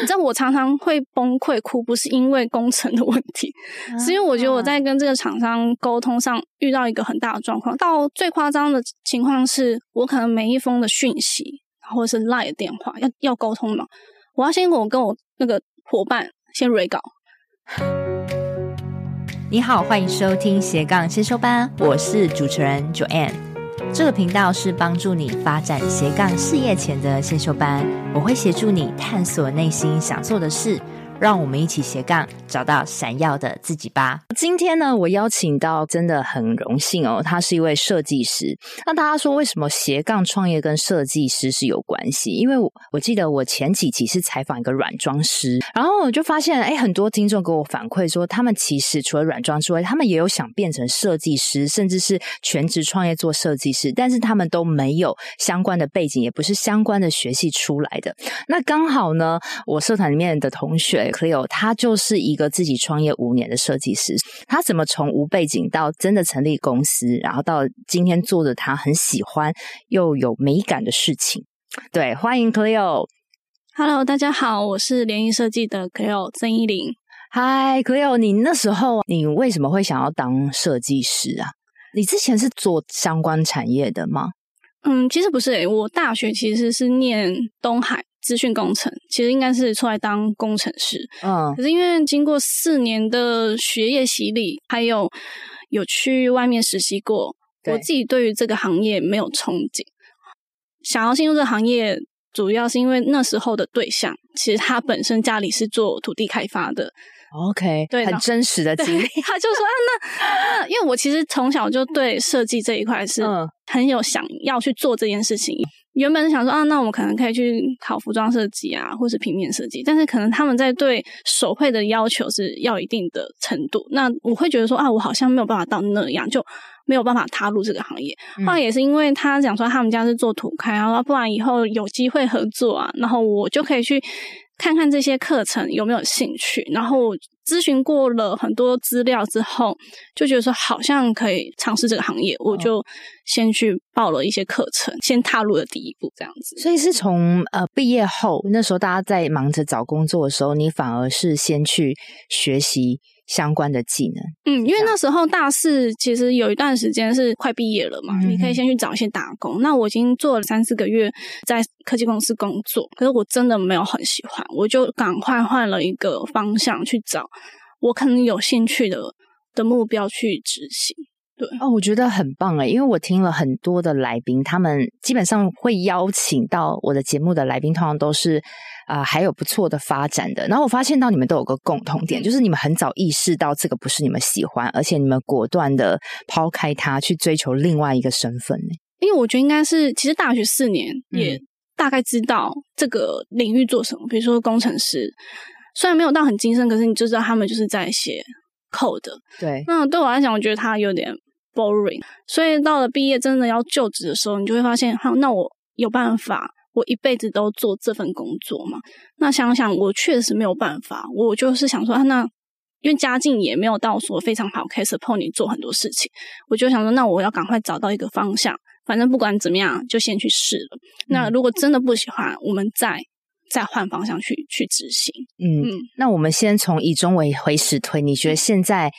你知道我常常会崩溃哭，不是因为工程的问题，是因为我觉得我在跟这个厂商沟通上遇到一个很大的状况。到最夸张的情况是，我可能每一封的讯息或者是 LINE 的电话要要沟通嘛，我要先跟我跟我那个伙伴先 re 稿。你好，欢迎收听斜杠先修班，我是主持人 Joanne。这个频道是帮助你发展斜杠事业前的先修班，我会协助你探索内心想做的事。让我们一起斜杠，找到闪耀的自己吧。今天呢，我邀请到真的很荣幸哦，他是一位设计师。那大家说，为什么斜杠创业跟设计师是有关系？因为我我记得我前几期是采访一个软装师，然后我就发现，哎，很多听众给我反馈说，他们其实除了软装之外，他们也有想变成设计师，甚至是全职创业做设计师，但是他们都没有相关的背景，也不是相关的学系出来的。那刚好呢，我社团里面的同学。Cleo，他就是一个自己创业五年的设计师。他怎么从无背景到真的成立公司，然后到今天做着他很喜欢又有美感的事情？对，欢迎 Cleo。Hello，大家好，我是联谊设计的 Cleo 曾依林。Hi，Cleo，你那时候你为什么会想要当设计师啊？你之前是做相关产业的吗？嗯，其实不是诶、欸，我大学其实是念东海。资讯工程其实应该是出来当工程师，嗯，可是因为经过四年的学业洗礼，还有有去外面实习过，我自己对于这个行业没有憧憬。想要进入这个行业，主要是因为那时候的对象，其实他本身家里是做土地开发的。OK，对，很真实的经历。他就说啊，那那因为我其实从小就对设计这一块是很有想要去做这件事情。原本是想说啊，那我们可能可以去考服装设计啊，或是平面设计，但是可能他们在对手绘的要求是要一定的程度。那我会觉得说啊，我好像没有办法到那样，就没有办法踏入这个行业。嗯、后来也是因为他讲说他们家是做土开，然后不然以后有机会合作啊，然后我就可以去。看看这些课程有没有兴趣，然后咨询过了很多资料之后，就觉得说好像可以尝试这个行业，我就先去报了一些课程，先踏入了第一步，这样子。所以是从呃毕业后，那时候大家在忙着找工作的时候，你反而是先去学习。相关的技能，嗯，因为那时候大四其实有一段时间是快毕业了嘛，嗯、你可以先去找一些打工。那我已经做了三四个月在科技公司工作，可是我真的没有很喜欢，我就赶快换了一个方向去找我可能有兴趣的的目标去执行。对哦，我觉得很棒哎，因为我听了很多的来宾，他们基本上会邀请到我的节目的来宾，通常都是啊、呃、还有不错的发展的。然后我发现到你们都有个共同点，就是你们很早意识到这个不是你们喜欢，而且你们果断的抛开它，去追求另外一个身份呢。因为我觉得应该是，其实大学四年也大概知道这个领域做什么，嗯、比如说工程师，虽然没有到很精深，可是你就知道他们就是在写 code。对，那对我来讲，我觉得他有点。boring，所以到了毕业真的要就职的时候，你就会发现，好，那我有办法，我一辈子都做这份工作嘛？那想想，我确实没有办法。我就是想说，啊，那因为家境也没有到说非常好，可以 support 你做很多事情。我就想说，那我要赶快找到一个方向，反正不管怎么样，就先去试了。那如果真的不喜欢，我们再再换方向去去执行。嗯嗯，那我们先从以终为回始推，你觉得现在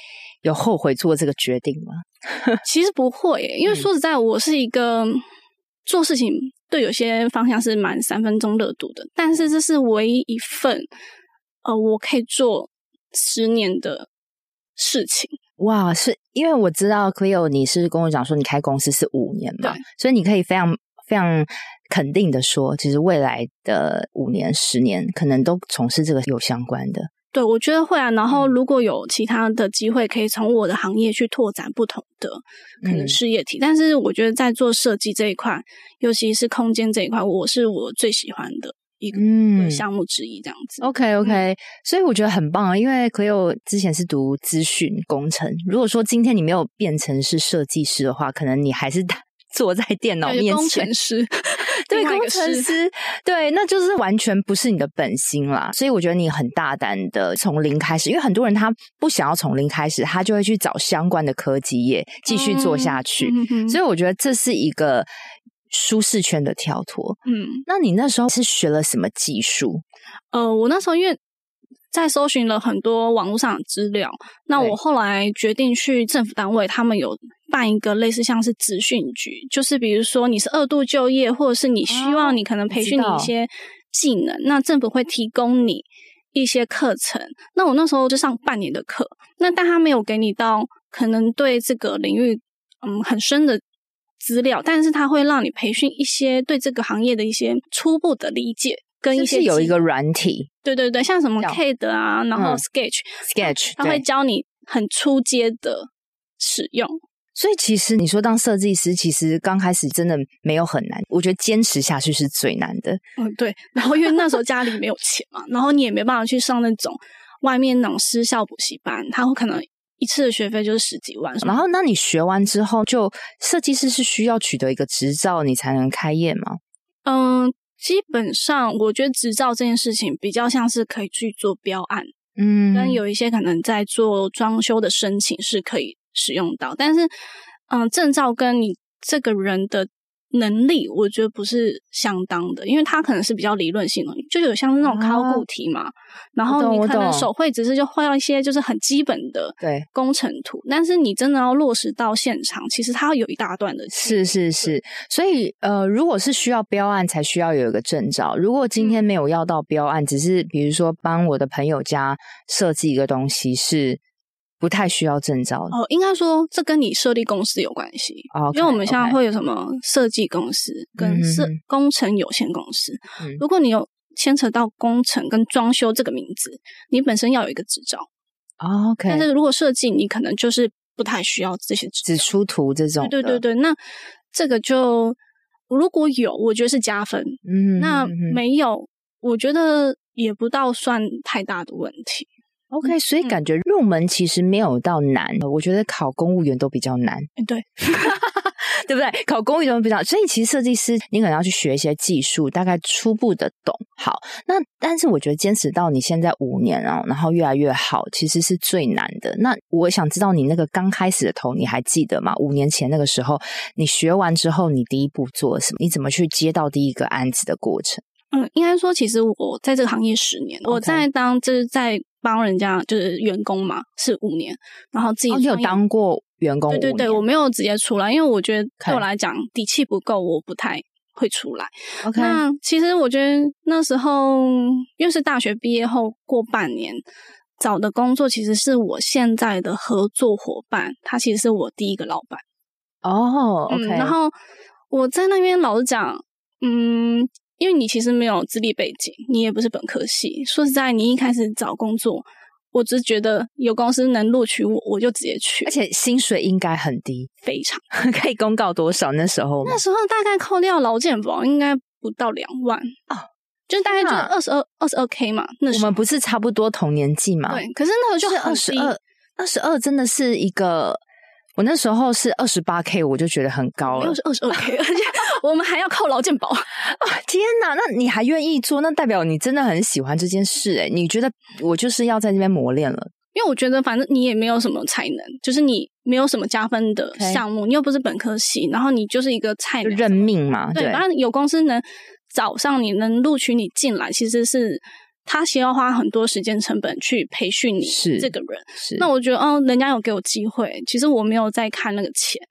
有后悔做这个决定吗？其实不会耶，因为说实在，我是一个做事情对有些方向是蛮三分钟热度的，但是这是唯一一份呃，我可以做十年的事情。哇，是因为我知道 Cleo 你是跟我讲说你开公司是五年嘛，所以你可以非常非常肯定的说，其实未来的五年、十年可能都从事这个有相关的。对，我觉得会啊。然后，如果有其他的机会，可以从我的行业去拓展不同的可能事业体。嗯、但是，我觉得在做设计这一块，尤其是空间这一块，我是我最喜欢的一个项目之一。这样子。Okay, okay. 所以我觉得很棒啊。因为 Cleo 之前是读资讯工程，如果说今天你没有变成是设计师的话，可能你还是 坐在电脑面前。工程师。对，工程师，对，那就是完全不是你的本心啦。所以我觉得你很大胆的从零开始，因为很多人他不想要从零开始，他就会去找相关的科技业继续做下去。嗯、所以我觉得这是一个舒适圈的跳脱。嗯，那你那时候是学了什么技术？呃，我那时候因为在搜寻了很多网络上的资料，那我后来决定去政府单位，他们有办一个类似像是职训局，就是比如说你是二度就业，或者是你希望你可能培训你一些技能，哦、那政府会提供你一些课程。那我那时候就上半年的课，那但他没有给你到可能对这个领域嗯很深的资料，但是他会让你培训一些对这个行业的一些初步的理解。跟一些是有一个软体，对对对，像什么 CAD 啊，然后 Sketch、嗯、Sketch，他会教你很初阶的使用。所以其实你说当设计师，其实刚开始真的没有很难，我觉得坚持下去是最难的。嗯，对。然后因为那时候家里没有钱嘛，然后你也没办法去上那种外面那种私校补习班，他会可能一次的学费就是十几万。然后那你学完之后，就设计师是需要取得一个执照，你才能开业吗？嗯。基本上，我觉得执照这件事情比较像是可以去做标案，嗯，跟有一些可能在做装修的申请是可以使用到，但是，嗯，证照跟你这个人的。能力我觉得不是相当的，因为它可能是比较理论性的，就有像是那种考古题嘛，啊、然后你可能手绘只是就画一些就是很基本的对工程图，但是你真的要落实到现场，其实它要有一大段的。是是是，所以呃，如果是需要标案才需要有一个证照，如果今天没有要到标案，嗯、只是比如说帮我的朋友家设计一个东西是。不太需要证照哦，应该说这跟你设立公司有关系，okay, 因为我们现在会有什么设计公司跟设工程有限公司。嗯、如果你有牵扯到工程跟装修这个名字，你本身要有一个执照。OK，但是如果设计，你可能就是不太需要这些只出图这种。对对对对，那这个就如果有，我觉得是加分。嗯，那没有，我觉得也不到算太大的问题。OK，所以感觉入门其实没有到难，嗯、我觉得考公务员都比较难，对，对不对？考公务员比较，所以其实设计师你可能要去学一些技术，大概初步的懂。好，那但是我觉得坚持到你现在五年哦，然后越来越好，其实是最难的。那我想知道你那个刚开始的头，你还记得吗？五年前那个时候，你学完之后，你第一步做了什么？你怎么去接到第一个案子的过程？嗯，应该说，其实我在这个行业十年.我在当就是在。帮人家就是员工嘛，是五年，然后自己、哦、你有当过员工？对对对，我没有直接出来，因为我觉得对我来讲底气不够，我不太会出来。OK，那其实我觉得那时候又是大学毕业后过半年找的工作，其实是我现在的合作伙伴，他其实是我第一个老板。哦、oh，OK，、嗯、然后我在那边老实讲，嗯。因为你其实没有资历背景，你也不是本科系。说实在，你一开始找工作，我只是觉得有公司能录取我，我就直接去。而且薪水应该很低，非常 可以公告多少？那时候那时候大概扣掉劳健保，应该不到两万哦，就大概就二十二二十二 K 嘛。那时候我们不是差不多同年纪嘛？对，可是那时候就二十二，二十二真的是一个。我那时候是二十八 K，我就觉得很高了。又是二十二 K，而且我们还要靠劳健保啊！天哪，那你还愿意做？那代表你真的很喜欢这件事诶。你觉得我就是要在那边磨练了？因为我觉得反正你也没有什么才能，就是你没有什么加分的项目你又不是本科系，然后你就是一个菜鸟，认命嘛。对，反正有公司能找上你，能录取你进来，其实是。他需要花很多时间成本去培训你是这个人，是，是那我觉得，哦，人家有给我机会，其实我没有在看那个钱。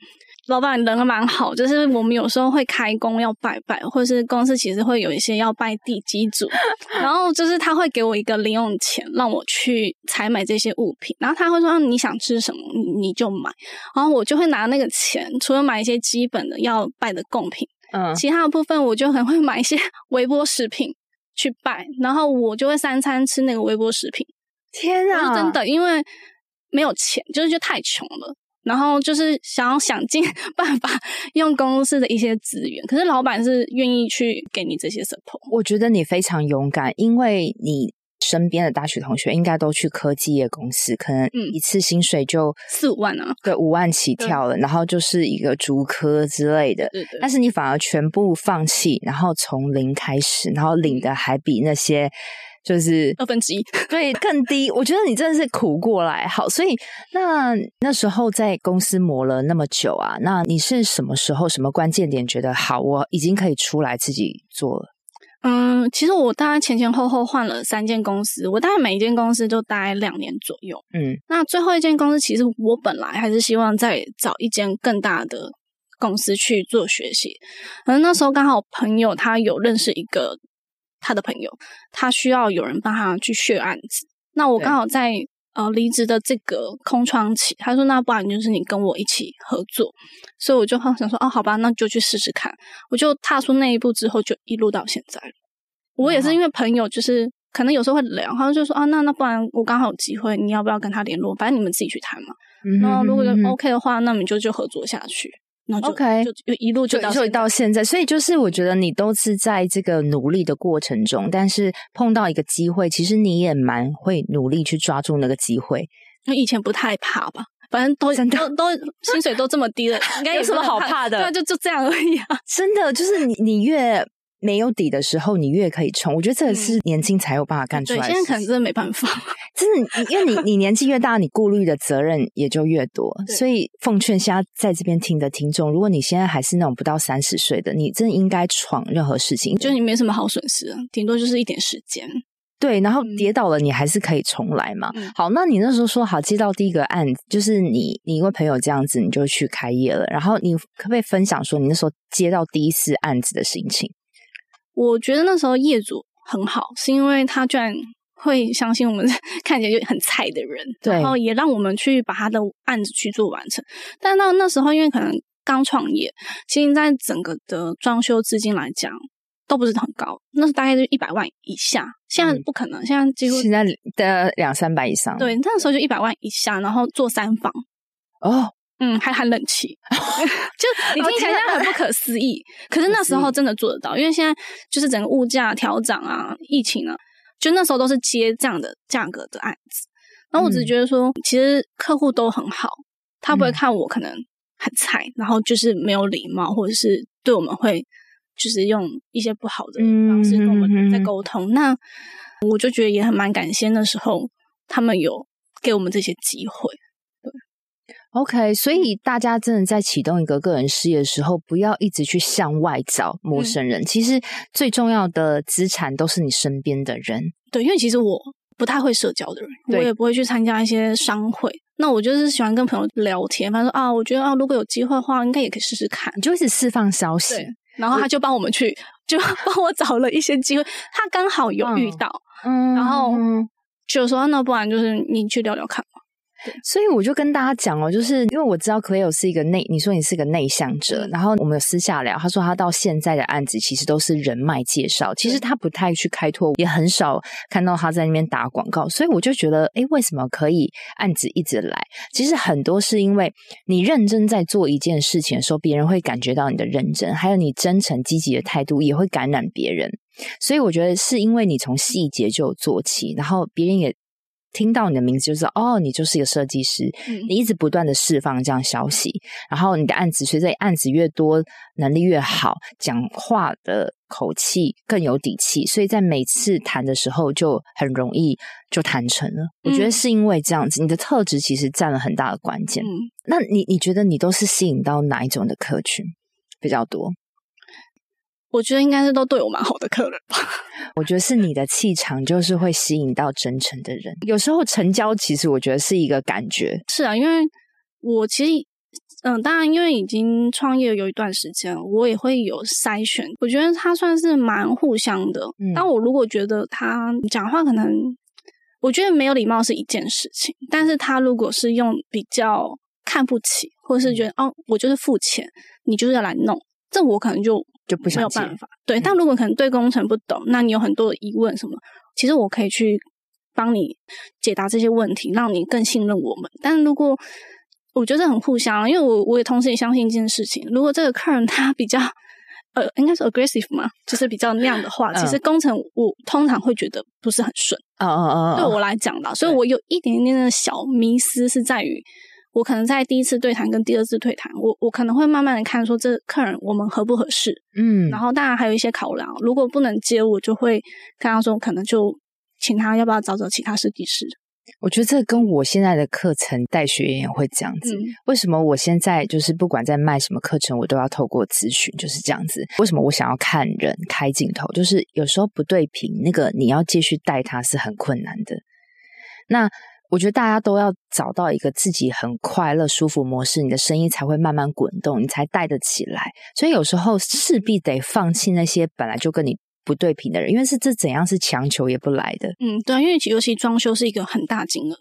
老板人蛮好，就是我们有时候会开工要拜拜，或者是公司其实会有一些要拜地基主，然后就是他会给我一个零用钱，让我去采买这些物品，然后他会说，啊，你想吃什么，你你就买，然后我就会拿那个钱，除了买一些基本的要拜的贡品，嗯，其他的部分我就很会买一些微波食品。去拜，然后我就会三餐吃那个微波食品。天啊，是真的，因为没有钱，就是就太穷了。然后就是想要想尽 办法用公司的一些资源，可是老板是愿意去给你这些 support。我觉得你非常勇敢，因为你。身边的大学同学应该都去科技业公司，可能一次薪水就四五万啊，对，五万起跳了，然后就是一个竹科之类的。对对。但是你反而全部放弃，然后从零开始，然后领的还比那些就是二分之一，对，更低。我觉得你真的是苦过来，好，所以那那时候在公司磨了那么久啊，那你是什么时候、什么关键点觉得好，我已经可以出来自己做了？嗯，其实我大概前前后后换了三间公司，我大概每一间公司都待两年左右。嗯，那最后一间公司，其实我本来还是希望再找一间更大的公司去做学习。可能那时候刚好朋友他有认识一个他的朋友，他需要有人帮他去续案子。那我刚好在呃离职的这个空窗期，他说那不然就是你跟我一起合作。所以我就想说，哦，好吧，那就去试试看。我就踏出那一步之后，就一路到现在。我也是因为朋友，就是可能有时候会聊，他就说啊，那那不然我刚好有机会，你要不要跟他联络？反正你们自己去谈嘛。嗯、然后如果 OK 的话，那我们就就合作下去。那就 OK，就一路就到就到现在。所以就是我觉得你都是在这个努力的过程中，但是碰到一个机会，其实你也蛮会努力去抓住那个机会。那以前不太怕吧。反正都都都薪水都这么低了，应该有什么好怕的？对，就就这样而已啊！真的，就是你你越没有底的时候，你越可以冲。我觉得这个是年轻才有办法干出来现在可能真的没办法。真的，因为你你年纪越大，你顾虑的责任也就越多。所以奉劝现在在这边听的听众，如果你现在还是那种不到三十岁的，你真的应该闯任何事情。就你没什么好损失，顶多就是一点时间。对，然后跌倒了，你还是可以重来嘛。嗯、好，那你那时候说好接到第一个案子，就是你你因为朋友这样子，你就去开业了。然后你可不可以分享说你那时候接到第一次案子的心情？我觉得那时候业主很好，是因为他居然会相信我们 看起来就很菜的人，然后也让我们去把他的案子去做完成。但到那时候，因为可能刚创业，其实在整个的装修资金来讲。都不是很高，那是大概就一百万以下。现在不可能，嗯、现在几乎现在的两三百以上。对，那时候就一百万以下，然后做三房。哦，嗯，还含冷气，就你听起来很不可思议。可是 那时候真的做得到，因为现在就是整个物价调涨啊，疫情啊，就那时候都是接这样的价格的案子。然后我只是觉得说，嗯、其实客户都很好，他不会看我可能很菜，然后就是没有礼貌，或者是对我们会。就是用一些不好的方式跟我们在沟通，嗯、那我就觉得也很蛮感谢那时候他们有给我们这些机会。对，OK，所以大家真的在启动一个个人事业的时候，不要一直去向外找陌生人。嗯、其实最重要的资产都是你身边的人。对，因为其实我不太会社交的人，我也不会去参加一些商会。那我就是喜欢跟朋友聊天，反正说啊，我觉得啊，如果有机会的话，应该也可以试试看。你就一直释放消息。然后他就帮我们去，就 帮我找了一些机会。他刚好有遇到，嗯，然后就说那不然就是你去聊聊看。对所以我就跟大家讲哦，就是因为我知道 Cleo 是一个内，你说你是个内向者，嗯、然后我们有私下聊，他说他到现在的案子其实都是人脉介绍，其实他不太去开拓，也很少看到他在那边打广告，所以我就觉得，诶，为什么可以案子一直来？其实很多是因为你认真在做一件事情的时候，别人会感觉到你的认真，还有你真诚积极的态度也会感染别人，所以我觉得是因为你从细节就做起，然后别人也。听到你的名字就知道哦，你就是一个设计师。嗯、你一直不断的释放这样消息，然后你的案子随着案子越多，能力越好，讲话的口气更有底气，所以在每次谈的时候就很容易就谈成了。嗯、我觉得是因为这样子，你的特质其实占了很大的关键。嗯、那你你觉得你都是吸引到哪一种的客群比较多？我觉得应该是都对我蛮好的客人吧。我觉得是你的气场，就是会吸引到真诚的人。有时候成交，其实我觉得是一个感觉。是啊，因为我其实，嗯，当然，因为已经创业有一段时间，我也会有筛选。我觉得他算是蛮互相的。嗯，但我如果觉得他讲话可能，我觉得没有礼貌是一件事情，但是他如果是用比较看不起，或者是觉得、嗯、哦，我就是付钱，你就是要来弄，这我可能就。就不想没有办法，对。但如果可能对工程不懂，嗯、那你有很多的疑问什么，其实我可以去帮你解答这些问题，让你更信任我们。但如果我觉得很互相，因为我我也同时也相信一件事情，如果这个客人他比较呃，应该是 aggressive 嘛，就是比较那样的话，嗯、其实工程我通常会觉得不是很顺。哦哦哦，对我来讲的，所以我有一点点的小迷思是在于。我可能在第一次对谈跟第二次对谈，我我可能会慢慢的看说这客人我们合不合适，嗯，然后当然还有一些考量，如果不能接，我就会跟他说可能就请他要不要找找其他设计师。我觉得这跟我现在的课程带学员也会这样子。嗯、为什么我现在就是不管在卖什么课程，我都要透过咨询，就是这样子。为什么我想要看人开镜头？就是有时候不对频，那个你要继续带他是很困难的。那我觉得大家都要找到一个自己很快乐、舒服模式，你的生意才会慢慢滚动，你才带得起来。所以有时候势必得放弃那些本来就跟你。不对频的人，因为是这怎样是强求也不来的。嗯，对，因为尤其装修是一个很大金额，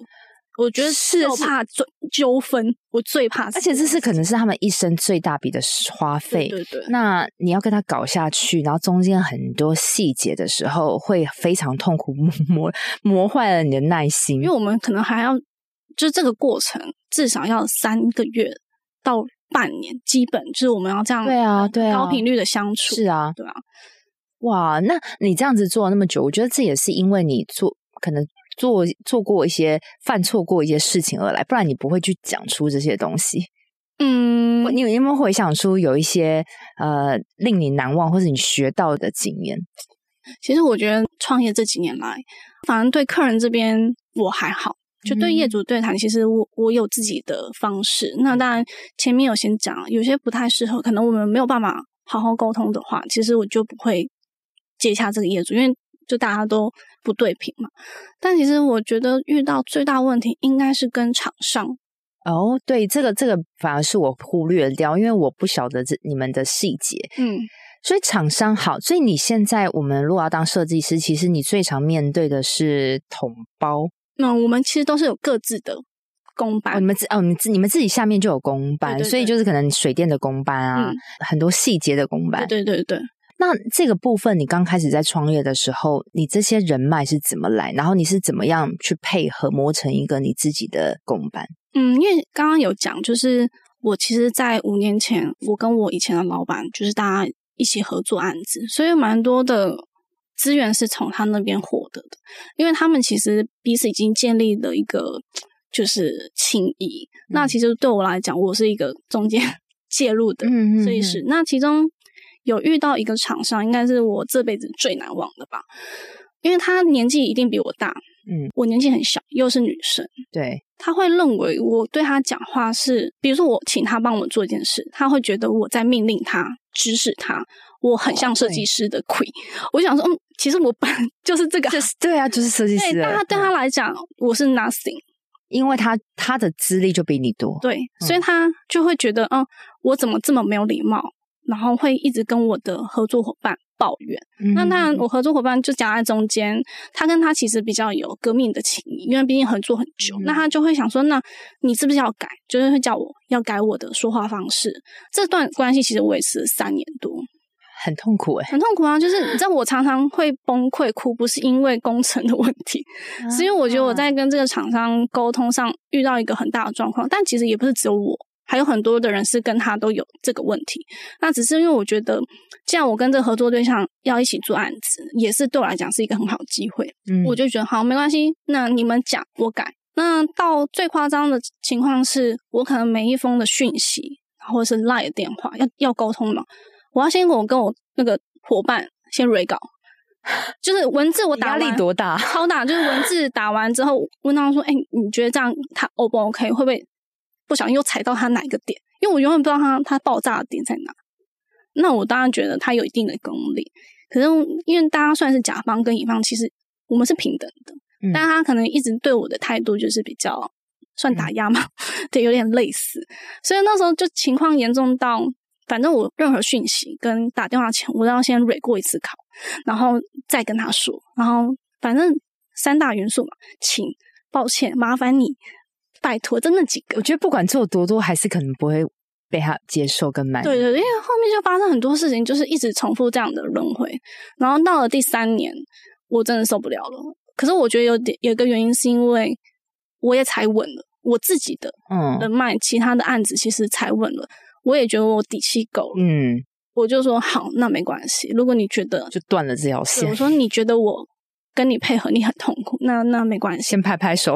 我觉得是怕纠纠纷，我最怕。而且这是可能是他们一生最大笔的花费。对对对。那你要跟他搞下去，然后中间很多细节的时候，会非常痛苦，磨磨坏了你的耐心。因为我们可能还要，就是这个过程至少要三个月到半年，基本就是我们要这样。对啊，对啊，高频率的相处。是啊，对啊。哇，那你这样子做了那么久，我觉得这也是因为你做可能做做过一些犯错过一些事情而来，不然你不会去讲出这些东西。嗯，你有没有回想出有一些呃令你难忘或者你学到的经验？其实我觉得创业这几年来，反正对客人这边我还好，就对业主对谈，嗯、其实我我有自己的方式。那当然前面有先讲，有些不太适合，可能我们没有办法好好沟通的话，其实我就不会。接洽这个业主，因为就大家都不对频嘛。但其实我觉得遇到最大问题应该是跟厂商。哦，对，这个这个反而是我忽略掉，因为我不晓得这你们的细节。嗯，所以厂商好，所以你现在我们如果要当设计师，其实你最常面对的是统包。那我们其实都是有各自的工班，哦、你们自哦，你们自你们自己下面就有工班，对对对，所以就是可能水电的工班啊，嗯、很多细节的工班。对，对对对。那这个部分，你刚开始在创业的时候，你这些人脉是怎么来？然后你是怎么样去配合磨成一个你自己的公办？嗯，因为刚刚有讲，就是我其实，在五年前，我跟我以前的老板，就是大家一起合作案子，所以蛮多的资源是从他那边获得的。因为他们其实彼此已经建立了一个就是情谊。嗯、那其实对我来讲，我是一个中间 介入的，嗯，所以是那其中。有遇到一个厂商，应该是我这辈子最难忘的吧，因为他年纪一定比我大，嗯，我年纪很小，又是女生，对，他会认为我对他讲话是，比如说我请他帮我做一件事，他会觉得我在命令他、指使他，我很像设计师的鬼。哦、我想说，嗯，其实我本就是这个，就是对啊，就是设计师。但他对他来讲，我是 nothing，因为他他的资历就比你多，对，所以他就会觉得，嗯，我怎么这么没有礼貌？然后会一直跟我的合作伙伴抱怨，嗯、那当然我合作伙伴就夹在中间，他跟他其实比较有革命的情谊，因为毕竟合作很久，嗯、那他就会想说，那你是不是要改？就是会叫我要改我的说话方式。这段关系其实维持了三年多，很痛苦诶，很痛苦啊！就是你知道，我常常会崩溃哭，不是因为工程的问题，啊、是因为我觉得我在跟这个厂商沟通上遇到一个很大的状况，但其实也不是只有我。还有很多的人是跟他都有这个问题，那只是因为我觉得，既然我跟这个合作对象要一起做案子，也是对我来讲是一个很好的机会，嗯，我就觉得好，没关系，那你们讲我改。那到最夸张的情况是，我可能每一封的讯息或者是 LINE 的电话要要沟通嘛，我要先我跟我那个伙伴先 re 稿，就是文字我打压力多大，超大，就是文字打完之后问他说，哎，你觉得这样他 O 不 OK？会不会？不小心又踩到他哪一个点，因为我永远不知道他他爆炸的点在哪。那我当然觉得他有一定的功力，可是因为大家算是甲方跟乙方，其实我们是平等的。嗯、但他可能一直对我的态度就是比较算打压嘛，嗯、对，有点类似。所以那时候就情况严重到，反正我任何讯息跟打电话前，我都要先蕊过一次考，然后再跟他说。然后反正三大元素嘛，请、抱歉、麻烦你。拜托，真的几个？我觉得不管做多多，还是可能不会被他接受跟满意。对对对，因为后面就发生很多事情，就是一直重复这样的轮回。然后到了第三年，我真的受不了了。可是我觉得有点有一个原因，是因为我也踩稳了我自己的嗯人脉，其他的案子其实踩稳了，我也觉得我底气够了。嗯，我就说好，那没关系。如果你觉得就断了这条线，我说你觉得我跟你配合你很痛苦，那那没关系，先拍拍手。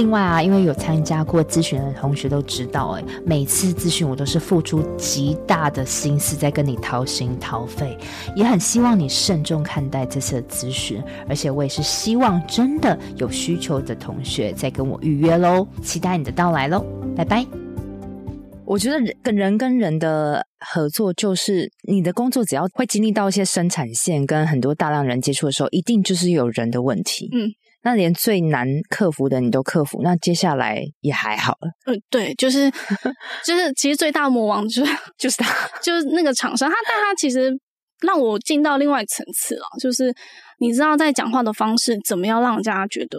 另外啊，因为有参加过咨询的同学都知道，哎，每次咨询我都是付出极大的心思在跟你掏心掏肺，也很希望你慎重看待这次的咨询，而且我也是希望真的有需求的同学再跟我预约喽，期待你的到来喽，拜拜。我觉得人跟人跟人的合作，就是你的工作只要会经历到一些生产线跟很多大量人接触的时候，一定就是有人的问题，嗯。那连最难克服的你都克服，那接下来也还好了。嗯，对，就是 就是，其实最大魔王就是 就是他，就是那个厂商。他但他其实让我进到另外一层次了，就是你知道在讲话的方式怎么样让人家觉得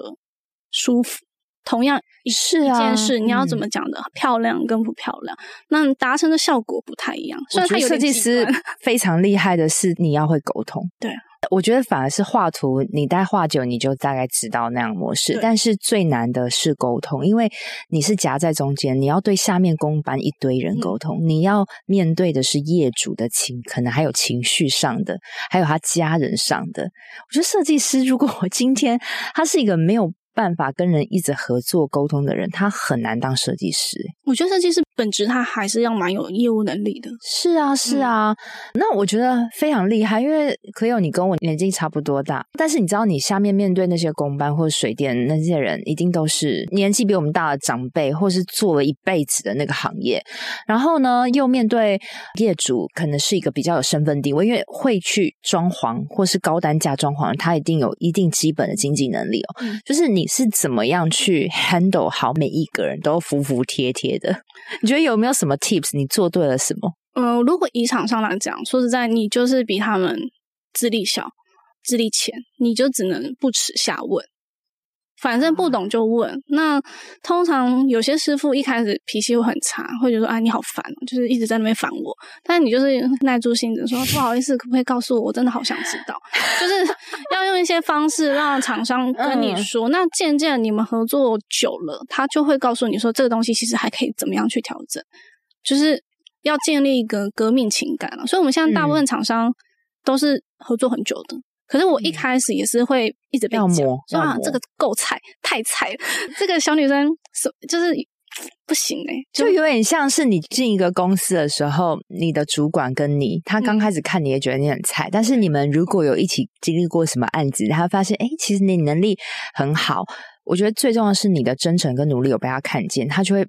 舒服。同样是一件事，你要怎么讲的漂亮跟不漂亮，那达成的效果不太一样。所以他有设计师非常厉害的是，你要会沟通。对。我觉得反而是画图，你待画久，你就大概知道那样模式。但是最难的是沟通，因为你是夹在中间，你要对下面工班一堆人沟通，嗯，你要面对的是业主的情，可能还有情绪上的，还有他家人上的。我觉得设计师，如果我今天他是一个没有。办法跟人一直合作沟通的人，他很难当设计师。我觉得设计师本质他还是要蛮有业务能力的。是啊，是啊。嗯、那我觉得非常厉害，因为可有你跟我年纪差不多大，但是你知道，你下面面对那些工班或者水电那些人，一定都是年纪比我们大的长辈，或是做了一辈子的那个行业。然后呢，又面对业主，可能是一个比较有身份地位，因为会去装潢或是高单价装潢，他一定有一定基本的经济能力哦。嗯、就是你。你是怎么样去 handle 好每一个人都服服帖帖的？你觉得有没有什么 tips？你做对了什么？嗯、如果以场上来讲，说实在，你就是比他们智力小、智力浅，你就只能不耻下问。反正不懂就问。那通常有些师傅一开始脾气会很差，会觉得：“啊，你好烦，就是一直在那边烦我。”但你就是耐住性子说：“不好意思，可不可以告诉我？我真的好想知道。”就是要用一些方式让厂商跟你说。嗯、那渐渐你们合作久了，他就会告诉你说：“这个东西其实还可以怎么样去调整。”就是要建立一个革命情感了。所以，我们现在大部分厂商都是合作很久的。可是我一开始也是会一直被讲，说啊，这个够菜，太菜了，这个小女生是就是不行哎、欸，就有点像是你进一个公司的时候，你的主管跟你，他刚开始看你也觉得你很菜，嗯、但是你们如果有一起经历过什么案子，他发现哎，其实你能力很好，我觉得最重要的是你的真诚跟努力有被他看见，他就会。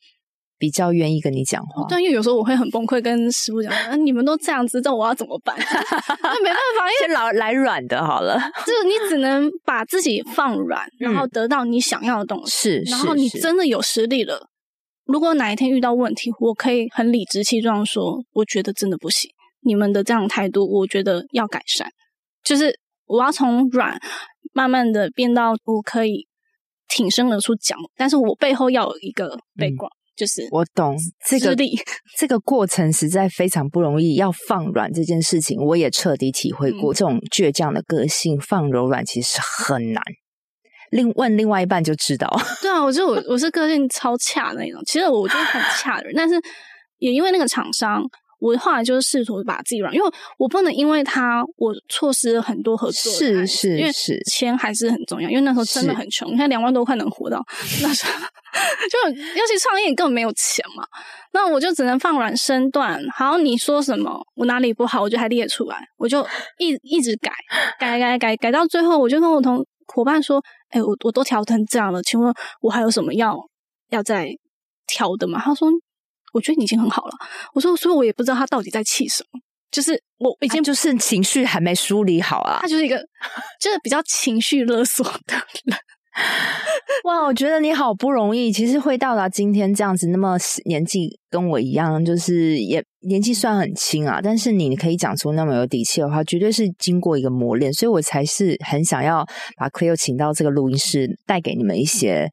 比较愿意跟你讲话，但因为有时候我会很崩溃，跟师傅讲、啊：“你们都这样子，那我要怎么办？” 那没办法，因为老来来软的好了，就是你只能把自己放软，然后得到你想要的东西。是、嗯，然后你真的有实力了，如果哪一天遇到问题，我可以很理直气壮说：“我觉得真的不行，你们的这样态度，我觉得要改善。”就是我要从软慢慢的变到我可以挺身而出讲，但是我背后要有一个背景。嗯就是我懂这个 这个过程实在非常不容易。要放软这件事情，我也彻底体会过。嗯、这种倔强的个性放柔软其实很难。另问另外一半就知道。对啊，我觉得我我是个性超恰的那种。其实我就是很恰的人，但是也因为那个厂商。我后来就是试图把自己软，因为我不能因为他我错失了很多合作，是是，因为钱还是很重要。因为那时候真的很穷，你看两万多块能活到 那时候，就尤其创业你根本没有钱嘛。那我就只能放软身段。好，你说什么，我哪里不好，我就还列出来，我就一一直改，改改改改到最后，我就跟我同伙伴说：“哎、欸，我我都调成这样了，请问我还有什么要要再调的吗？”他说。我觉得你已经很好了。我说，所以我也不知道他到底在气什么。就是我已经就是情绪还没梳理好啊，他就是一个 就是比较情绪勒索的人。哇，我觉得你好不容易，其实会到达今天这样子，那么年纪跟我一样，就是也年纪算很轻啊，但是你可以讲出那么有底气的话，绝对是经过一个磨练，所以我才是很想要把 Cleo 请到这个录音室，带给你们一些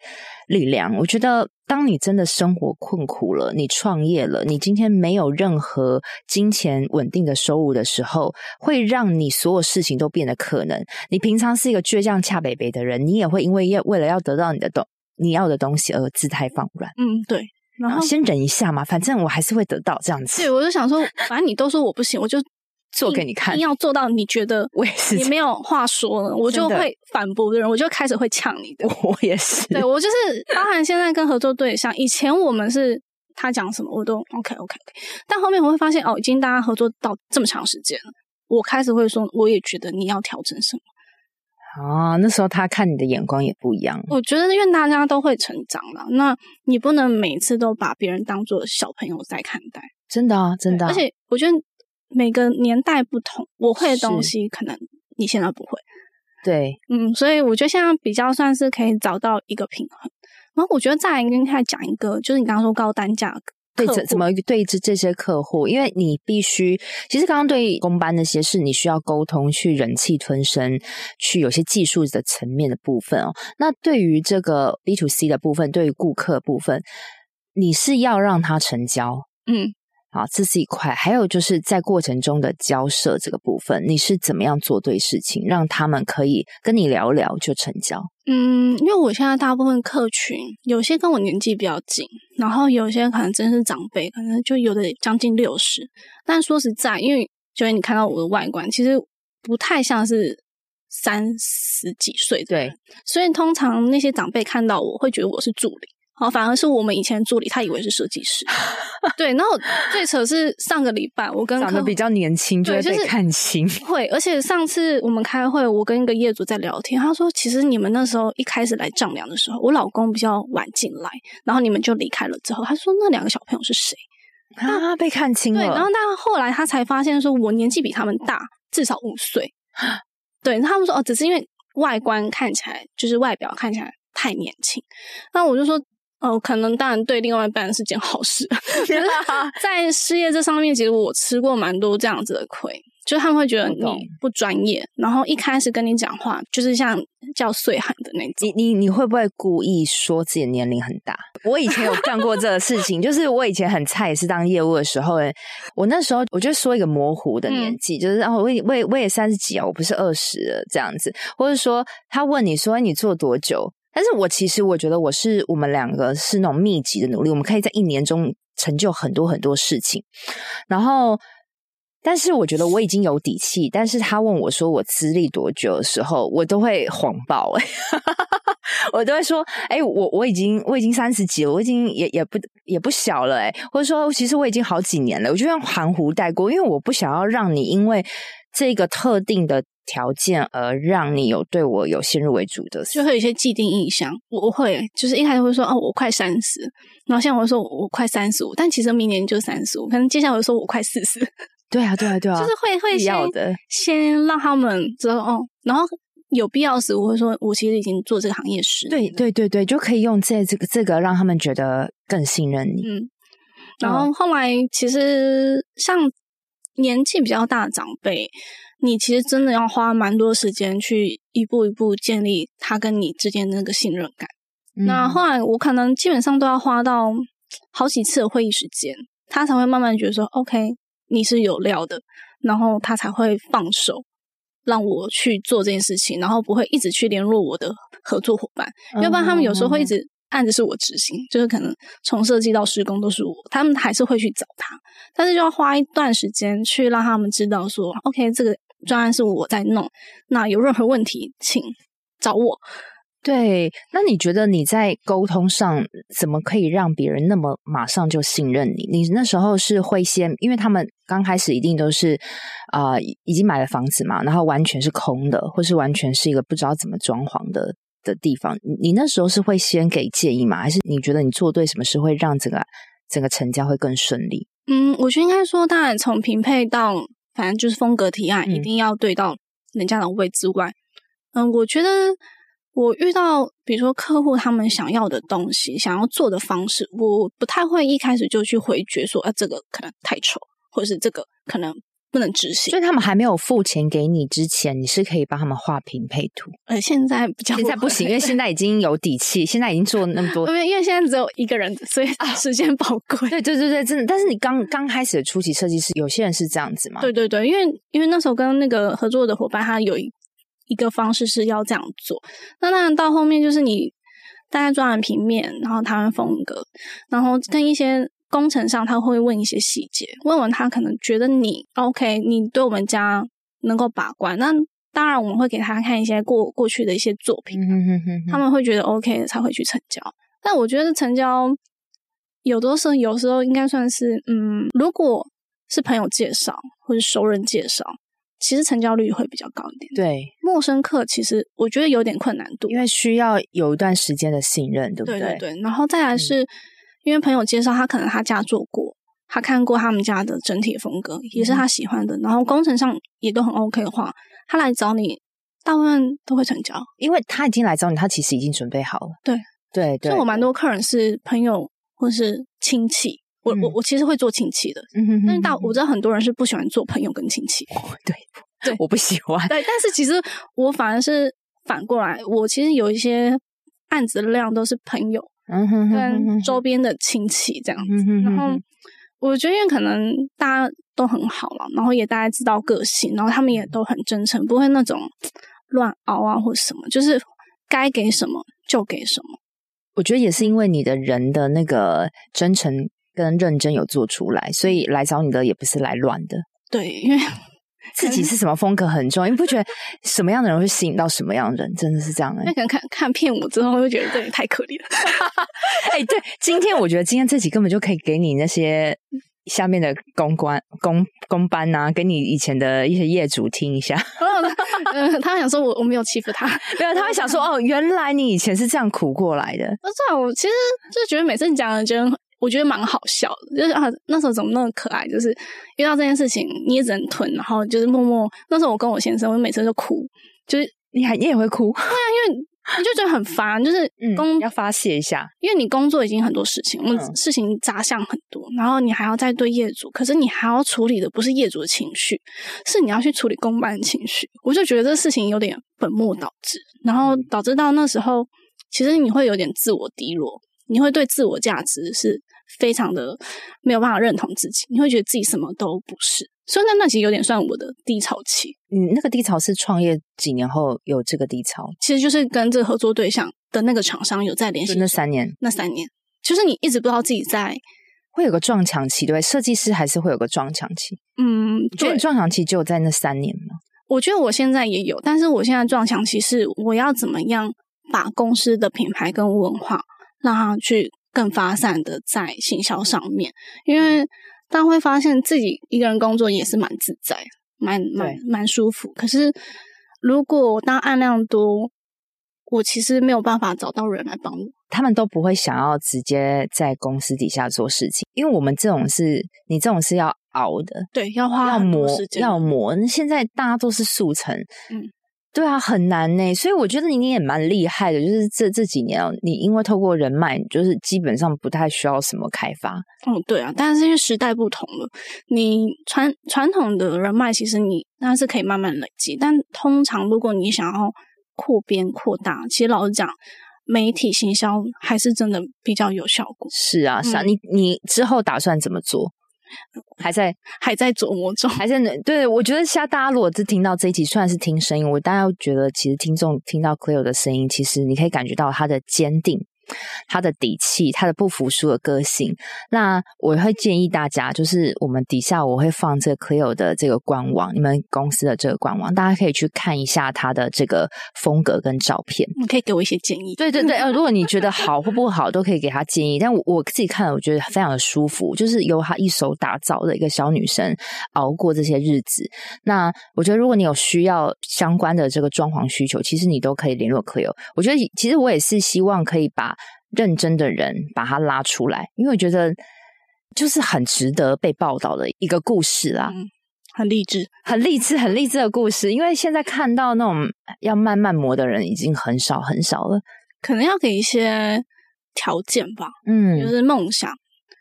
力量。我觉得。当你真的生活困苦了，你创业了，你今天没有任何金钱稳定的收入的时候，会让你所有事情都变得可能。你平常是一个倔强恰北北的人，你也会因为要为了要得到你的东你要的东西而姿态放软。嗯，对。然后先忍一下嘛，反正我还是会得到这样子。对，我就想说，反正你都说我不行，我就。做给你看，一定要做到你觉得 我也是，你没有话说了，我就会反驳的人，我就开始会呛你的。我也是，对我就是，包含现在跟合作对象，以前我们是他讲什么我都 OK OK OK，但后面我会发现哦，已经大家合作到这么长时间了，我开始会说，我也觉得你要调整什么。啊，那时候他看你的眼光也不一样。我觉得因为大家都会成长了，那你不能每次都把别人当做小朋友在看待。真的啊，真的啊。而且我觉得。每个年代不同，我会的东西可能你现在不会。对，嗯，所以我觉得现在比较算是可以找到一个平衡。然后我觉得再来跟他讲一个，就是你刚刚说高单价，对，怎怎么对这这些客户？因为你必须，其实刚刚对公班那些事你需要沟通，去忍气吞声，去有些技术的层面的部分哦。那对于这个 B to C 的部分，对于顾客部分，你是要让他成交，嗯。好，这是一块。还有就是在过程中的交涉这个部分，你是怎么样做对事情，让他们可以跟你聊聊就成交？嗯，因为我现在大部分客群有些跟我年纪比较近，然后有些可能真是长辈，可能就有的将近六十。但说实在，因为就是你看到我的外观，其实不太像是三十几岁的人，对，所以通常那些长辈看到我会觉得我是助理。哦，反而是我们以前助理，他以为是设计师。对，然后最扯是上个礼拜，我跟长得比较年轻，就会被看清。会，而且上次我们开会，我跟一个业主在聊天，他说，其实你们那时候一开始来丈量的时候，我老公比较晚进来，然后你们就离开了之后，他说那两个小朋友是谁？啊，被看清了。对，然后但后来他才发现，说我年纪比他们大至少五岁。对，他们说哦，只是因为外观看起来就是外表看起来太年轻。那我就说。哦，可能当然对另外一半是件好事。在事业这上面，其实我吃过蛮多这样子的亏，就是他们会觉得你不专业，然后一开始跟你讲话就是像叫岁寒的那种。你你你会不会故意说自己的年龄很大？我以前有干过这个事情，就是我以前很菜，也是当业务的时候，我那时候我就说一个模糊的年纪，嗯、就是哦，我也我也我也三十几啊，我不是二十这样子，或者说他问你说你做多久？但是我其实我觉得我是我们两个是那种密集的努力，我们可以在一年中成就很多很多事情。然后，但是我觉得我已经有底气。但是他问我说我资历多久的时候，我都会谎报哎，我都会说哎，我我已经我已经三十几了，我已经也也不也不小了哎，或者说其实我已经好几年了，我就用含糊带过，因为我不想要让你因为这个特定的。条件而让你有对我有先入为主的，就会有一些既定印象。我会就是一开始会说哦，我快三十，然后现在我会说我快三十五，但其实明年就三十五，可能接下来我会说我快四十。对啊，对啊，对啊，就是会会先先让他们知道哦，然后有必要时我会说我其实已经做这个行业十。对对对对，就可以用这这个这个让他们觉得更信任你。嗯，然后后来其实像年纪比较大的长辈。你其实真的要花蛮多时间去一步一步建立他跟你之间的那个信任感。嗯。那后来我可能基本上都要花到好几次的会议时间，他才会慢慢觉得说，OK，你是有料的，然后他才会放手让我去做这件事情，然后不会一直去联络我的合作伙伴，要不然他们有时候会一直。案子是我执行，就是可能从设计到施工都是我，他们还是会去找他，但是就要花一段时间去让他们知道说，OK，这个专案是我在弄，那有任何问题请找我。对，那你觉得你在沟通上怎么可以让别人那么马上就信任你？你那时候是会先，因为他们刚开始一定都是啊、呃，已经买了房子嘛，然后完全是空的，或是完全是一个不知道怎么装潢的。的地方，你那时候是会先给建议吗？还是你觉得你做对什么事会让整个整个成交会更顺利？嗯，我觉得应该说，当然从平配到反正就是风格提案、嗯、一定要对到人家的位置外，嗯，我觉得我遇到比如说客户他们想要的东西，想要做的方式，我不太会一开始就去回绝说，啊，这个可能太丑，或者是这个可能。不能执行，所以他们还没有付钱给你之前，你是可以帮他们画平配图。呃，现在比较现在不行，因为现在已经有底气，现在已经做了那么多。因为因为现在只有一个人，所以 时间宝贵。啊、对对对对，真的。但是你刚刚开始的初级设计师，有些人是这样子嘛？对对对，因为因为那时候跟那个合作的伙伴，他有一一个方式是要这样做。那当然到后面就是你大概抓完平面，然后台湾风格，然后跟一些。工程上他会问一些细节，问完他可能觉得你 OK，你对我们家能够把关，那当然我们会给他看一些过过去的一些作品，他们会觉得 OK 才会去成交。但我觉得成交有的时候，有时候应该算是，嗯，如果是朋友介绍或者熟人介绍，其实成交率会比较高一点。对，陌生客其实我觉得有点困难度，因为需要有一段时间的信任，对不对？对对对，然后再来是。嗯因为朋友介绍，他可能他家做过，他看过他们家的整体风格，也是他喜欢的。嗯、然后工程上也都很 OK 的话，他来找你，大部分都会成交。因为他已经来找你，他其实已经准备好了。对对对，所以我蛮多客人是朋友或是亲戚，我、嗯、我我其实会做亲戚的，嗯哼，哼，但是大我知道很多人是不喜欢做朋友跟亲戚。对对，我不喜欢。对，但是其实我反而是反过来，我其实有一些案子的量都是朋友。嗯哼，跟周边的亲戚这样子，然后我觉得因为可能大家都很好了，然后也大家知道个性，然后他们也都很真诚，不会那种乱熬啊或者什么，就是该给什么就给什么。我觉得也是因为你的人的那个真诚跟认真有做出来，所以来找你的也不是来乱的。对，因为。自己是什么风格很重要，你不觉得什么样的人会吸引到什么样的人，真的是这样的。那可能看看片我之后，会觉得这也太可怜了。哎，对，今天我觉得今天这集根本就可以给你那些下面的公关、公公班啊，给你以前的一些业主听一下。嗯，他想说我我没有欺负他，没有，他会想说哦，原来你以前是这样苦过来的。不是啊，我其实就觉得每次你讲的，觉得。我觉得蛮好笑的，就是啊，那时候怎么那么可爱？就是遇到这件事情，你也只能吞，然后就是默默。那时候我跟我先生，我每次就哭，就是你还你也会哭？对啊，因为你就觉得很烦，就是工、嗯、要发泄一下，因为你工作已经很多事情，我们事情杂项很多，然后你还要再对业主，可是你还要处理的不是业主的情绪，是你要去处理公办的情绪。我就觉得这事情有点本末倒置，然后导致到那时候，其实你会有点自我低落，你会对自我价值是。非常的没有办法认同自己，你会觉得自己什么都不是，所以那那其实有点算我的低潮期。嗯，那个低潮是创业几年后有这个低潮，其实就是跟这个合作对象的那个厂商有在联系。那三年，那三年，就是你一直不知道自己在，会有个撞墙期，对？设计师还是会有个撞墙期。嗯，对，撞墙期只有在那三年吗？我觉得我现在也有，但是我现在撞墙期是我要怎么样把公司的品牌跟文化让它去。更发散的在行销上面，因为大家会发现自己一个人工作也是蛮自在，蛮蛮蛮舒服。可是如果当案量多，我其实没有办法找到人来帮我，他们都不会想要直接在公司底下做事情，因为我们这种是你这种是要熬的，对，要花要磨要磨。现在大家都是速成，嗯。对啊，很难呢，所以我觉得你也蛮厉害的。就是这这几年哦，你因为透过人脉，就是基本上不太需要什么开发。嗯，对啊，但是因为时代不同了，你传传统的人脉，其实你那是可以慢慢累积。但通常如果你想要扩编扩大，其实老实讲，媒体行销还是真的比较有效果。是啊，是啊，嗯，你你之后打算怎么做？还在还在琢磨中，还在对，我觉得现在大家如果是听到这一集，虽然是听声音，我大家觉得其实听众听到 Cleo 的声音，其实你可以感觉到他的坚定。他的底气，他的不服输的个性。那我会建议大家，就是我们底下我会放这个 Cleo 的这个官网，你们公司的这个官网，大家可以去看一下他的这个风格跟照片。你可以给我一些建议。对对对，呃，如果你觉得好或不好，都可以给他建议。但我我自己看了，我觉得非常的舒服，就是由他一手打造的一个小女生熬过这些日子。那我觉得，如果你有需要相关的这个装潢需求，其实你都可以联络 Cleo。我觉得，其实我也是希望可以把。认真的人把他拉出来，因为我觉得就是很值得被报道的一个故事啦。嗯，很励志，很励志，很励志的故事。因为现在看到那种要慢慢磨的人已经很少很少了，可能要给一些条件吧，嗯，就是梦想。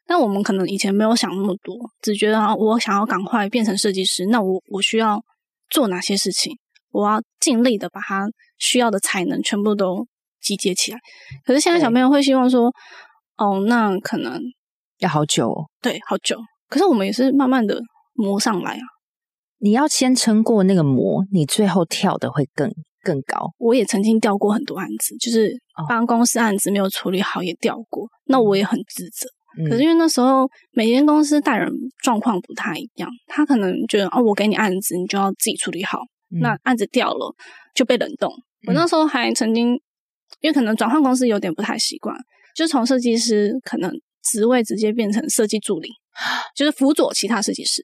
但我们可能以前没有想那么多，只觉得我想要赶快变成设计师，那我我需要做哪些事情？我要尽力的把他需要的才能全部都集结起来。可是现在小朋友会希望说，哦，那可能要好久哦，对，好久。可是我们也是慢慢的磨上来啊。你要先撑过那个磨，你最后跳的会更更高。我也曾经掉过很多案子，就是帮公司案子没有处理好也掉过，哦，那我也很自责。可是因为那时候每间公司带人状况不太一样，他可能觉得哦，我给你案子，你就要自己处理好。嗯、那案子掉了就被冷冻。我那时候还曾经，因为可能转换公司有点不太习惯，就从设计师可能职位直接变成设计助理，就是辅佐其他设计师。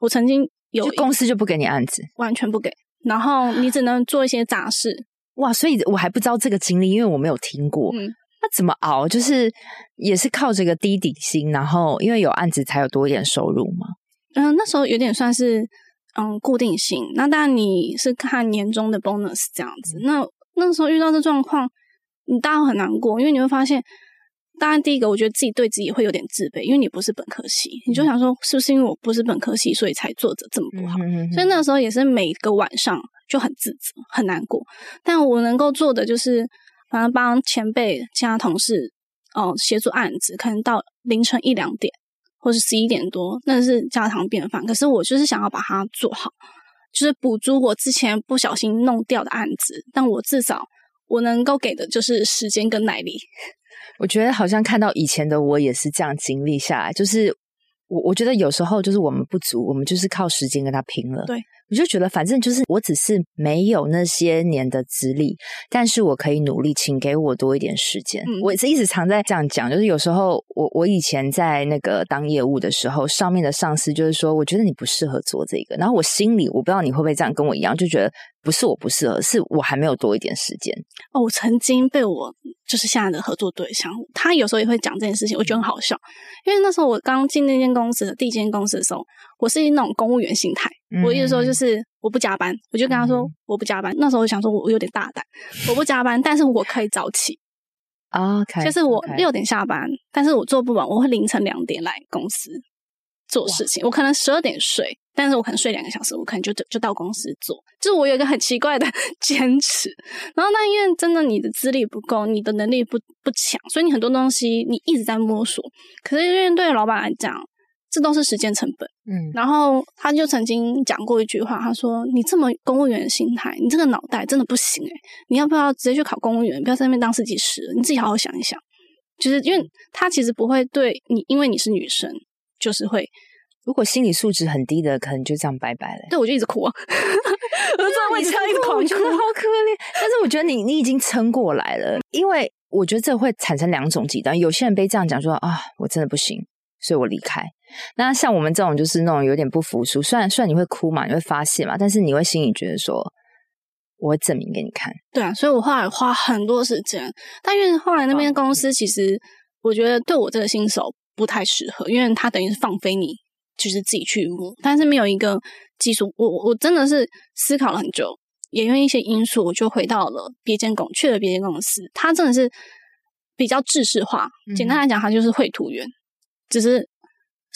我曾经有公司就不给你案子，完全不给，然后你只能做一些杂事。哇，所以我还不知道这个经历，因为我没有听过。嗯那怎么熬？就是也是靠这个低底薪，然后因为有案子才有多一点收入嘛？嗯，那时候有点算是嗯固定薪。那当然你是看年终的 bonus 这样子。那那时候遇到这状况，你当然很难过，因为你会发现，当然第一个我觉得自己对自己会有点自卑，因为你不是本科系，你就想说是不是因为我不是本科系，所以才做的这么不好？所以那时候也是每个晚上就很自责，很难过。但我能够做的就是。反正帮前辈、其他同事哦协助案子，可能到凌晨一两点，或是十一点多，那是家常便饭。可是我就是想要把它做好，就是补足我之前不小心弄掉的案子。但我至少我能够给的就是时间跟耐力。我觉得好像看到以前的我也是这样经历下来，就是我我觉得有时候就是我们不足，我们就是靠时间跟他拼了。对。我就觉得，反正就是我只是没有那些年的资历，但是我可以努力，请给我多一点时间。嗯、我是一直常在这样讲，就是有时候我我以前在那个当业务的时候，上面的上司就是说，我觉得你不适合做这个，然后我心里我不知道你会不会这样跟我一样，就觉得。不是我不适合，是我还没有多一点时间。哦，我曾经被我就是现在的合作对象，他有时候也会讲这件事情，我觉得很好笑。因为那时候我刚进那间公司的第一间公司的时候，我是那种公务员心态，嗯、我意思说就是我不加班，我就跟他说我不加班。嗯、那时候我想说我有点大胆，我不加班，但是我可以早起。OK，就是我六点下班，但是我做不完，我会凌晨两点来公司做事情，我可能十二点睡。但是我可能睡两个小时，我可能就就到公司做。就是我有一个很奇怪的 坚持，然后那因为真的你的资历不够，你的能力不不强，所以你很多东西你一直在摸索。可是因为对老板来讲，这都是时间成本。嗯，然后他就曾经讲过一句话，他说：“你这么公务员的心态，你这个脑袋真的不行诶，你要不要直接去考公务员？不要在那边当设计师，你自己好好想一想。”就是因为他其实不会对你，因为你是女生，就是会。如果心理素质很低的，可能就这样拜拜了。对，我就一直哭啊，我在位置上一直狂哭，我觉得好可怜。但是我觉得你你已经撑过来了，因为我觉得这会产生两种极端。有些人被这样讲说啊，我真的不行，所以我离开。那像我们这种就是那种有点不服输，虽然虽然你会哭嘛，你会发泄嘛，但是你会心里觉得说，我会证明给你看。对啊，所以我后来花很多时间，但因为后来那边公司其实我觉得对我这个新手不太适合，因为他等于是放飞你。就是自己去摸，但是没有一个技术。我我真的是思考了很久，也因为一些因素，我就回到了别间公，去了别间公司。他真的是比较制式化，嗯、简单来讲，他就是绘图员，只是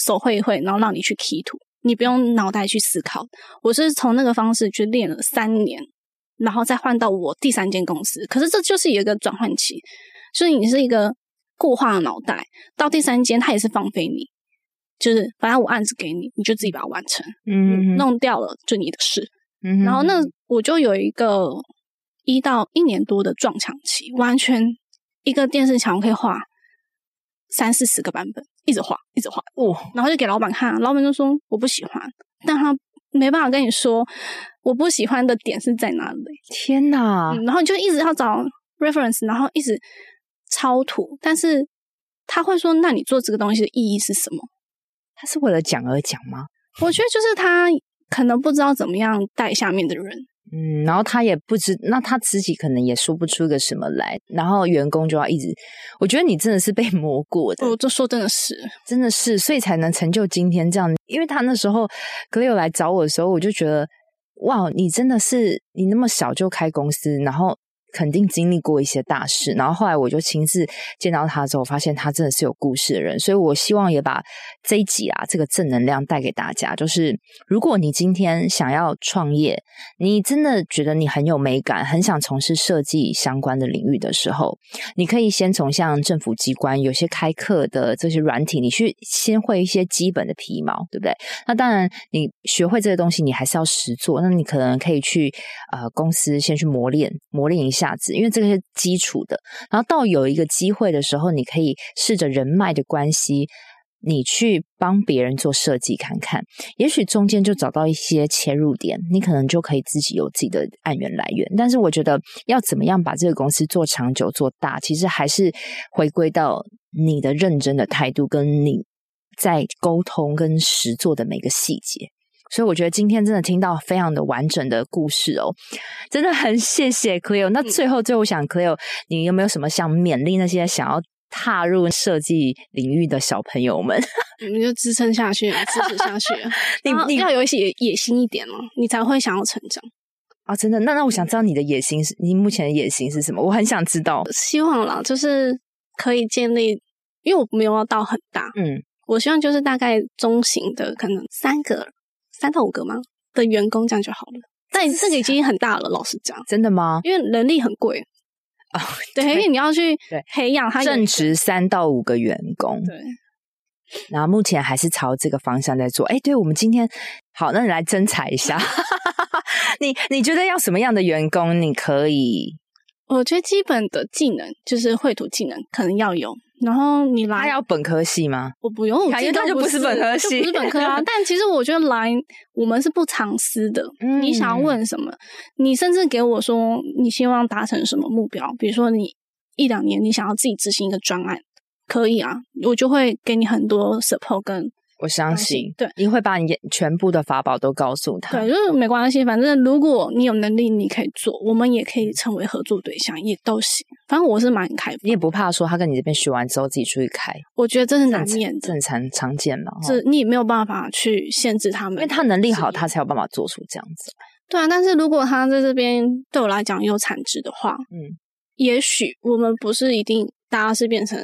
手绘一绘，然后让你去 key 图，你不用脑袋去思考。我是从那个方式去练了三年，然后再换到我第三间公司。可是这就是有一个转换期，所以你是一个固化的脑袋，到第三间，它也是放飞你。就是反正我案子给你，你就自己把它完成。嗯，弄掉了就你的事。嗯，然后那我就有一个一到一年多的撞墙期，完全一个电视墙可以画三四十个版本，一直画，一直画。哦，然后就给老板看，老板就说我不喜欢，但他没办法跟你说我不喜欢的点是在哪里。天哪！嗯，然后你就一直要找 reference，然后一直抄图，但是他会说，那你做这个东西的意义是什么？他是为了讲而讲吗？我觉得就是他可能不知道怎么样带下面的人，嗯，然后他也不知，那他自己可能也说不出个什么来，然后员工就要一直，我觉得你真的是被 磨过的，我就说真的是，真的是，所以才能成就今天这样。因为他那时候 Cleo 来找我的时候，我就觉得，哇，你真的是你那么小就开公司，然后。肯定经历过一些大事，然后后来我就亲自见到他之后，发现他真的是有故事的人，所以我希望也把这一集啊，这个正能量带给大家。就是如果你今天想要创业，你真的觉得你很有美感，很想从事设计相关的领域的时候，你可以先从像政府机关有些开课的这些软体，你去先会一些基本的皮毛，对不对？那当然，你学会这些东西，你还是要实做。那你可能可以去呃公司先去磨练，磨练一下。价值，因为这个是基础的。然后到有一个机会的时候，你可以试着人脉的关系，你去帮别人做设计看看，也许中间就找到一些切入点，你可能就可以自己有自己的案源来源。但是我觉得要怎么样把这个公司做长久、做大，其实还是回归到你的认真的态度，跟你在沟通跟实做的每个细节。所以我觉得今天真的听到非常的完整的故事哦，真的很谢谢 Cleo。那最后最后想 Cleo，你有没有什么想勉励那些想要踏入设计领域的小朋友们？你们就支撑下去，支持下去。你你要有一些野心一点哦，你才会想要成长啊！真的，那那我想知道你的野心是，你目前的野心是什么？我很想知道。希望啦，就是可以建立，因为我没有要到很大，嗯，我希望就是大概中型的，可能三个。三到五个吗？的员工这样就好了。但这个已经很大了，老实讲。真的吗？因为人力很贵啊。Oh, 对，对，因为你要去培养他正职三到五个员工。对。然后目前还是朝这个方向在做。哎，对，我们今天好，那你来征才一下。你你觉得要什么样的员工？你可以？我觉得基本的技能就是绘图技能可能要有。然后你来，他要本科系吗？我不用，感觉他就不是本科系，不是本科啊。但其实我觉得来，我们是不藏私的。嗯，你想要问什么？你甚至给我说，你希望达成什么目标？比如说，你一两年你想要自己执行一个专案，可以啊，我就会给你很多 support 跟。我相信，对，你会把你全部的法宝都告诉他。对，就是没关系，反正如果你有能力，你可以做，我们也可以成为合作对象，也都行。反正我是蛮开放，你也不怕说他跟你这边学完之后自己出去开。我觉得这是难免的，正常常见嘛。这你也没有办法去限制他们，因为他能力好，他才有办法做出这样子。对啊，但是如果他在这边对我来讲有产值的话，嗯，也许我们不是一定大家是变成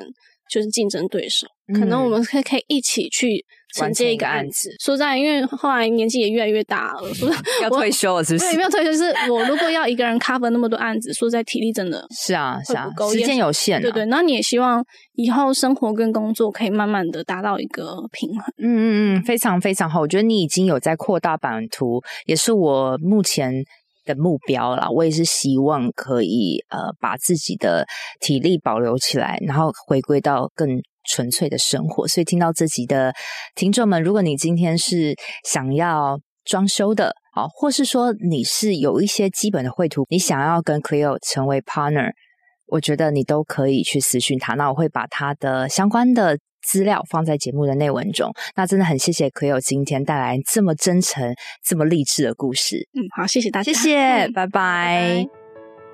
就是竞争对手，嗯，可能我们可以可以一起去。承接一个案子，说在，因为后来年纪也越来越大了，说 要退休了，是不是？对，没有退休，是我如果要一个人 cover 那么多案子，说在体力真的 是啊，是啊，时间有限，对对。那你也希望以后生活跟工作可以慢慢的达到一个平衡。嗯嗯嗯，非常非常好，我觉得你已经有在扩大版图，也是我目前的目标啦。我也是希望可以呃把自己的体力保留起来，然后回归到更。纯粹的生活，所以听到这集的听众们，如果你今天是想要装修的，啊，或是说你是有一些基本的绘图，你想要跟 Cleo 成为 partner，我觉得你都可以去私讯他。那我会把他的相关的资料放在节目的内文中。那真的很谢谢 Cleo 今天带来这么真诚、这么励志的故事。嗯，好，谢谢大家，谢谢，拜拜。拜拜。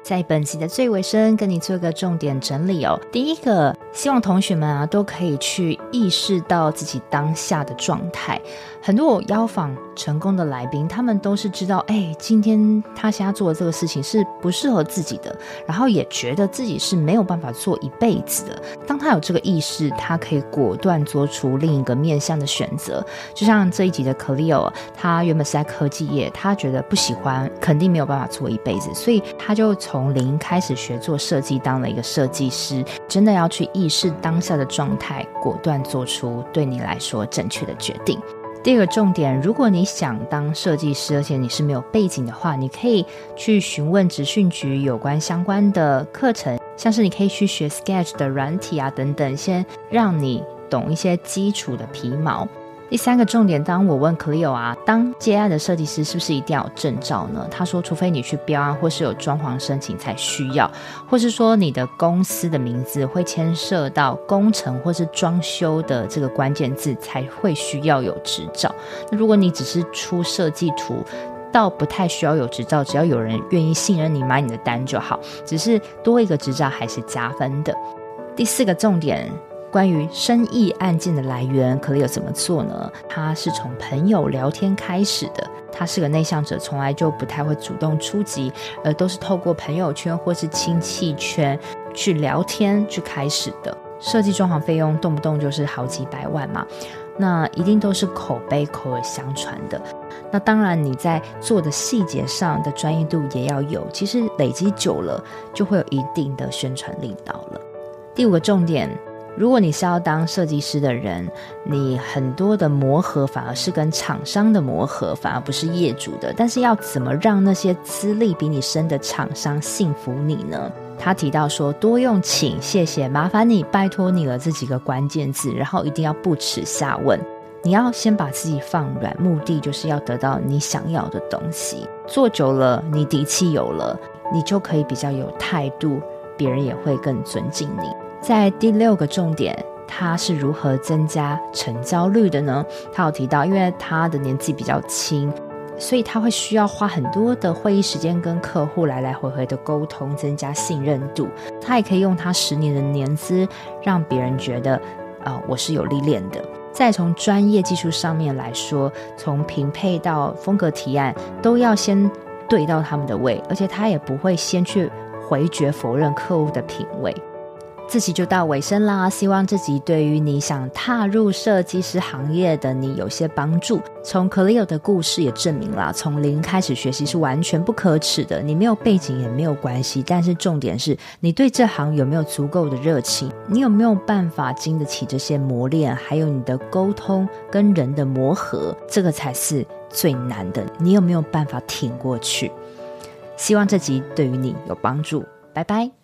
在本集的最尾声，跟你做个重点整理哦。第一个，希望同学们啊都可以去意识到自己当下的状态。很多我邀访成功的来宾，他们都是知道，哎，今天他现在做的这个事情是不适合自己的，然后也觉得自己是没有办法做一辈子的。当他有这个意识，他可以果断做出另一个面向的选择。就像这一集的 Cleo，他原本是在科技业，他觉得不喜欢，肯定没有办法做一辈子，所以他就从零开始学做设计，当了一个设计师。真的要去意识当下的状态，果断做出对你来说正确的决定。第二个重点，如果你想当设计师，而且你是没有背景的话，你可以去询问职训局有关相关的课程，像是你可以去学 Sketch 的软体啊等等，先让你懂一些基础的皮毛。第三个重点，当我问 Cleo 啊，当接案的设计师是不是一定要有证照呢？他说，除非你去标案或是有装潢申请才需要，或是说你的公司的名字会牵涉到工程或是装修的这个关键字才会需要有执照。那如果你只是出设计图，倒不太需要有执照，只要有人愿意信任你买你的单就好。只是多一个执照还是加分的。第四个重点，关于生意案件的来源，Cleo 怎么做呢？他是从朋友聊天开始的。他是个内向者，从来就不太会主动出击，而都是透过朋友圈或是亲戚圈去聊天去开始的。设计装潢费用动不动就是好几百万嘛，那一定都是口碑口耳相传的。那当然你在做的细节上的专业度也要有，其实累积久了就会有一定的宣传力道了。第五个重点，如果你是要当设计师的人，你很多的磨合反而是跟厂商的磨合，反而不是业主的。但是要怎么让那些资历比你深的厂商信服你呢？他提到说，多用请、谢谢、麻烦你、拜托你了这几个关键字，然后一定要不耻下问。你要先把自己放软，目的就是要得到你想要的东西。做久了，你底气有了，你就可以比较有态度，别人也会更尊敬你。在第六个重点，他是如何增加成交率的呢？他有提到，因为他的年纪比较轻。所以他会需要花很多的会议时间跟客户来来回回的沟通，增加信任度。他也可以用他十年的年资，让别人觉得，啊、我是有历练的。再从专业技术上面来说，从平配到风格提案，都要先对到他们的位，而且他也不会先去回绝否认客户的品味。这集就到尾声啦，希望这集对于你想踏入设计师行业的你有些帮助。从 Cleo 的故事也证明了，从零开始学习是完全不可耻的。你没有背景也没有关系，但是重点是你对这行有没有足够的热情，你有没有办法经得起这些磨练，还有你的沟通跟人的磨合，这个才是最难的。你有没有办法挺过去？希望这集对于你有帮助。拜拜。